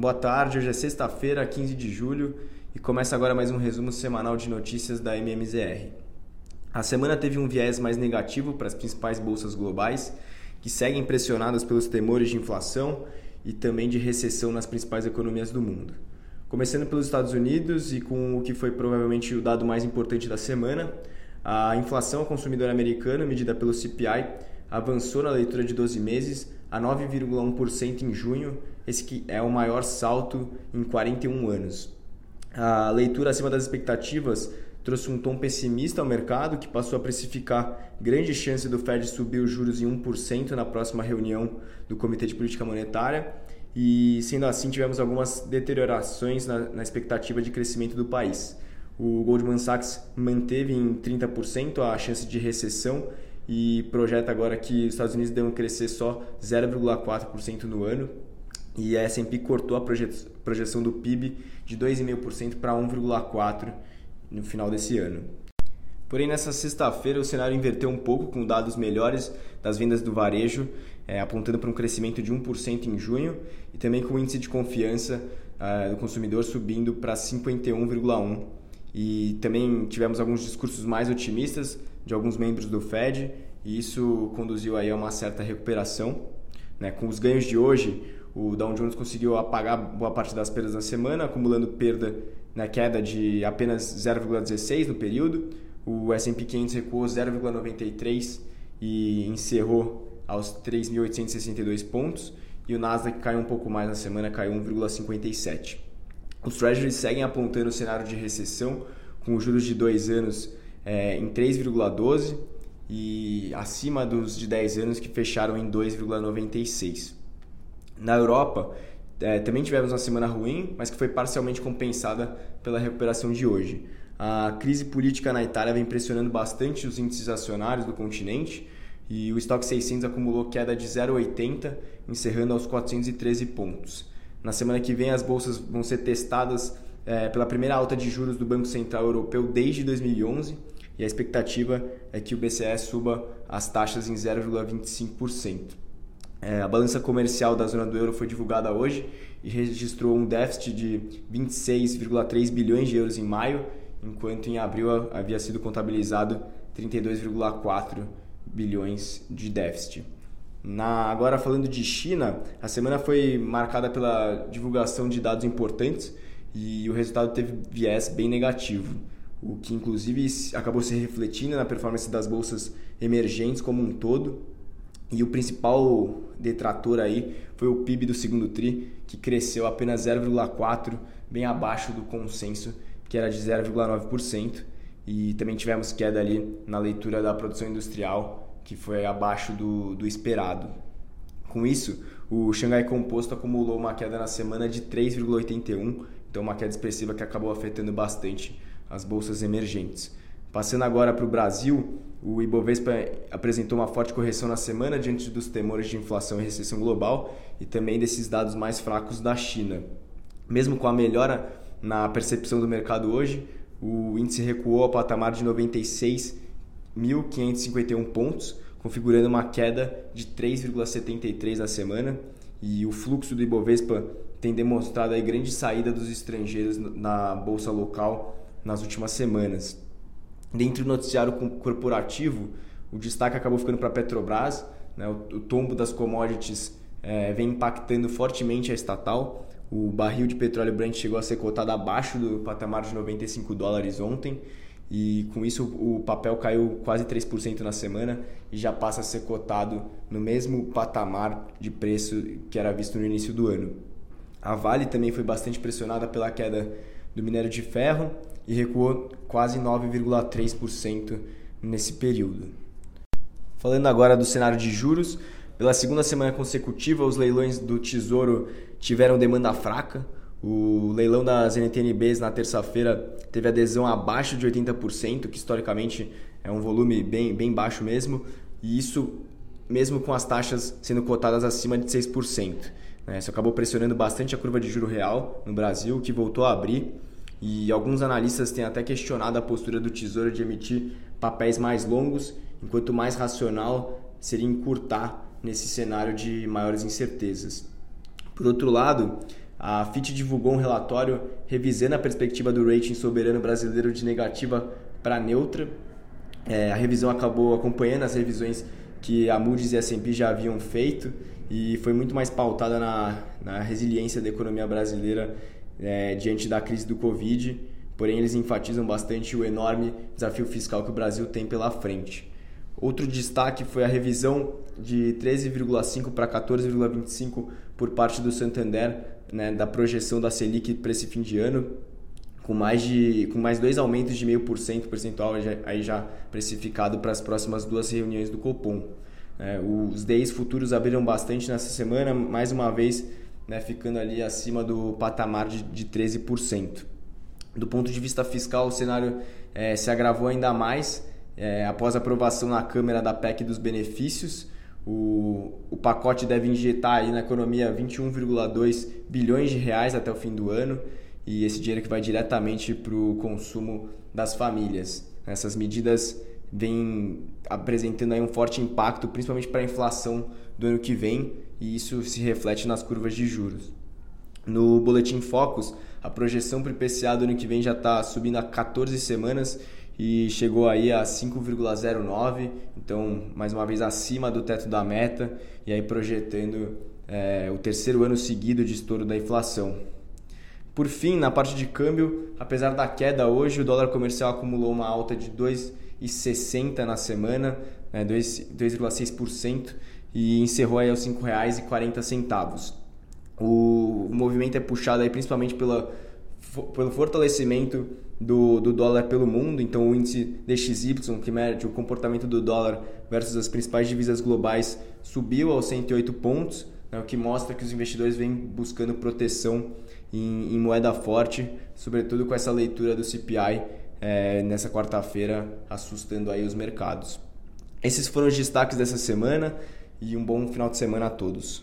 Boa tarde, hoje é sexta-feira, 15 de julho, e começa agora mais um resumo semanal de notícias da MMZR. A semana teve um viés mais negativo para as principais bolsas globais, que seguem pressionadas pelos temores de inflação e também de recessão nas principais economias do mundo. Começando pelos Estados Unidos e com o que foi provavelmente o dado mais importante da semana, a inflação ao consumidor americano, medida pelo CPI, avançou na leitura de 12 meses a 9,1% em junho, esse que é o maior salto em 41 anos. A leitura acima das expectativas trouxe um tom pessimista ao mercado, que passou a precificar grande chance do Fed subir os juros em 1% na próxima reunião do Comitê de Política Monetária. E, sendo assim, tivemos algumas deteriorações na, na expectativa de crescimento do país. O Goldman Sachs manteve em 30% a chance de recessão e projeta agora que os Estados Unidos devem crescer só 0,4% no ano. E a S&P cortou a projeção do PIB de 2,5% para 1,4% no final desse ano. Porém, nessa sexta-feira o cenário inverteu um pouco com dados melhores das vendas do varejo, é, apontando para um crescimento de 1% em junho e também com o índice de confiança uh, do consumidor subindo para 51,1%. E também tivemos alguns discursos mais otimistas de alguns membros do Fed e isso conduziu aí a uma certa recuperação. Né? Com os ganhos de hoje, o Dow Jones conseguiu apagar boa parte das perdas da semana, acumulando perda na queda de apenas 0,16 no período. O S&P 500 recuou 0,93 e encerrou aos 3.862 pontos. E o Nasdaq caiu um pouco mais na semana, caiu 1,57. Os Treasuries seguem apontando o cenário de recessão, com os juros de dois anos é, em 3,12 e acima dos de 10 anos que fecharam em 2,96. Na Europa, é, também tivemos uma semana ruim, mas que foi parcialmente compensada pela recuperação de hoje. A crise política na Itália vem pressionando bastante os índices acionários do continente e o estoque 600 acumulou queda de 0,80, encerrando aos 413 pontos. Na semana que vem, as bolsas vão ser testadas é, pela primeira alta de juros do Banco Central Europeu desde 2011 e a expectativa é que o BCE suba as taxas em 0,25%. É, a balança comercial da zona do euro foi divulgada hoje e registrou um déficit de 26,3 bilhões de euros em maio, enquanto em abril havia sido contabilizado 32,4 bilhões de déficit. Na, agora falando de China, a semana foi marcada pela divulgação de dados importantes e o resultado teve viés bem negativo, o que inclusive acabou se refletindo na performance das bolsas emergentes como um todo. E o principal detrator aí foi o PIB do segundo TRI, que cresceu apenas 0,4%, bem abaixo do consenso, que era de 0,9%. E também tivemos queda ali na leitura da produção industrial, que foi abaixo do, do esperado. Com isso, o Xangai Composto acumulou uma queda na semana de 3,81%, então uma queda expressiva que acabou afetando bastante as bolsas emergentes. Passando agora para o Brasil, o Ibovespa apresentou uma forte correção na semana diante dos temores de inflação e recessão global e também desses dados mais fracos da China. Mesmo com a melhora na percepção do mercado hoje, o índice recuou ao patamar de 96.551 pontos, configurando uma queda de 3,73 na semana. E o fluxo do Ibovespa tem demonstrado a grande saída dos estrangeiros na bolsa local nas últimas semanas. Dentro do noticiário corporativo, o destaque acabou ficando para a Petrobras, né? o, o, tombo das commodities é, vem impactando fortemente a estatal. O barril de petróleo Brent chegou a ser cotado abaixo do patamar de 95 dólares ontem e com isso o papel caiu quase 3% na semana e já passa a ser cotado no mesmo patamar de preço que era visto no início do ano. A Vale também foi bastante pressionada pela queda do minério de ferro e recuou quase 9,3% nesse período. Falando agora do cenário de juros, pela segunda semana consecutiva, os leilões do Tesouro tiveram demanda fraca. O leilão das NTNBs na terça-feira teve adesão abaixo de 80%, que historicamente é um volume bem, bem baixo mesmo, e isso mesmo com as taxas sendo cotadas acima de 6%. Né? Isso acabou pressionando bastante a curva de juro real no Brasil, que voltou a abrir e alguns analistas têm até questionado a postura do Tesouro de emitir papéis mais longos, enquanto mais racional seria encurtar nesse cenário de maiores incertezas. Por outro lado, a FIT divulgou um relatório revisando a perspectiva do rating soberano brasileiro de negativa para neutra. É, a revisão acabou acompanhando as revisões que a Moody's e a S&P já haviam feito e foi muito mais pautada na, na resiliência da economia brasileira é, diante da crise do Covid. Porém, eles enfatizam bastante o enorme desafio fiscal que o Brasil tem pela frente. Outro destaque foi a revisão de 13,5 para 14,25 por parte do Santander né, da projeção da Selic para esse fim de ano, com mais, de, com mais dois aumentos de meio por cento percentual aí já precificado para as próximas duas reuniões do Copom. É, os DEIs futuros abriram bastante nessa semana, mais uma vez né, ficando ali acima do patamar de, de 13%. Do ponto de vista fiscal, o cenário é, se agravou ainda mais é, após a aprovação na Câmara da PEC dos benefícios. O, o pacote deve injetar aí na economia 21,2 bilhões de reais até o fim do ano e esse dinheiro que vai diretamente para o consumo das famílias. Essas medidas vêm apresentando aí um forte impacto, principalmente para a inflação do ano que vem, e isso se reflete nas curvas de juros. No Boletim Focus, a projeção para o IPCA do ano que vem já está subindo há 14 semanas e chegou aí a 5,09, então mais uma vez acima do teto da meta e aí projetando é, o terceiro ano seguido de estouro da inflação. Por fim, na parte de câmbio, apesar da queda hoje, o dólar comercial acumulou uma alta de 2,60 na semana, né, 2,6% e encerrou aí aos R$ 5,40. O, movimento é puxado aí principalmente pela, pelo fortalecimento do, do dólar pelo mundo, então o índice DXY, que mede o comportamento do dólar versus as principais divisas globais, subiu aos 108 pontos, né, o que mostra que os investidores vêm buscando proteção em, em moeda forte, sobretudo com essa leitura do CPI é, nessa quarta-feira, assustando aí os mercados. Esses foram os destaques dessa semana e um bom final de semana a todos.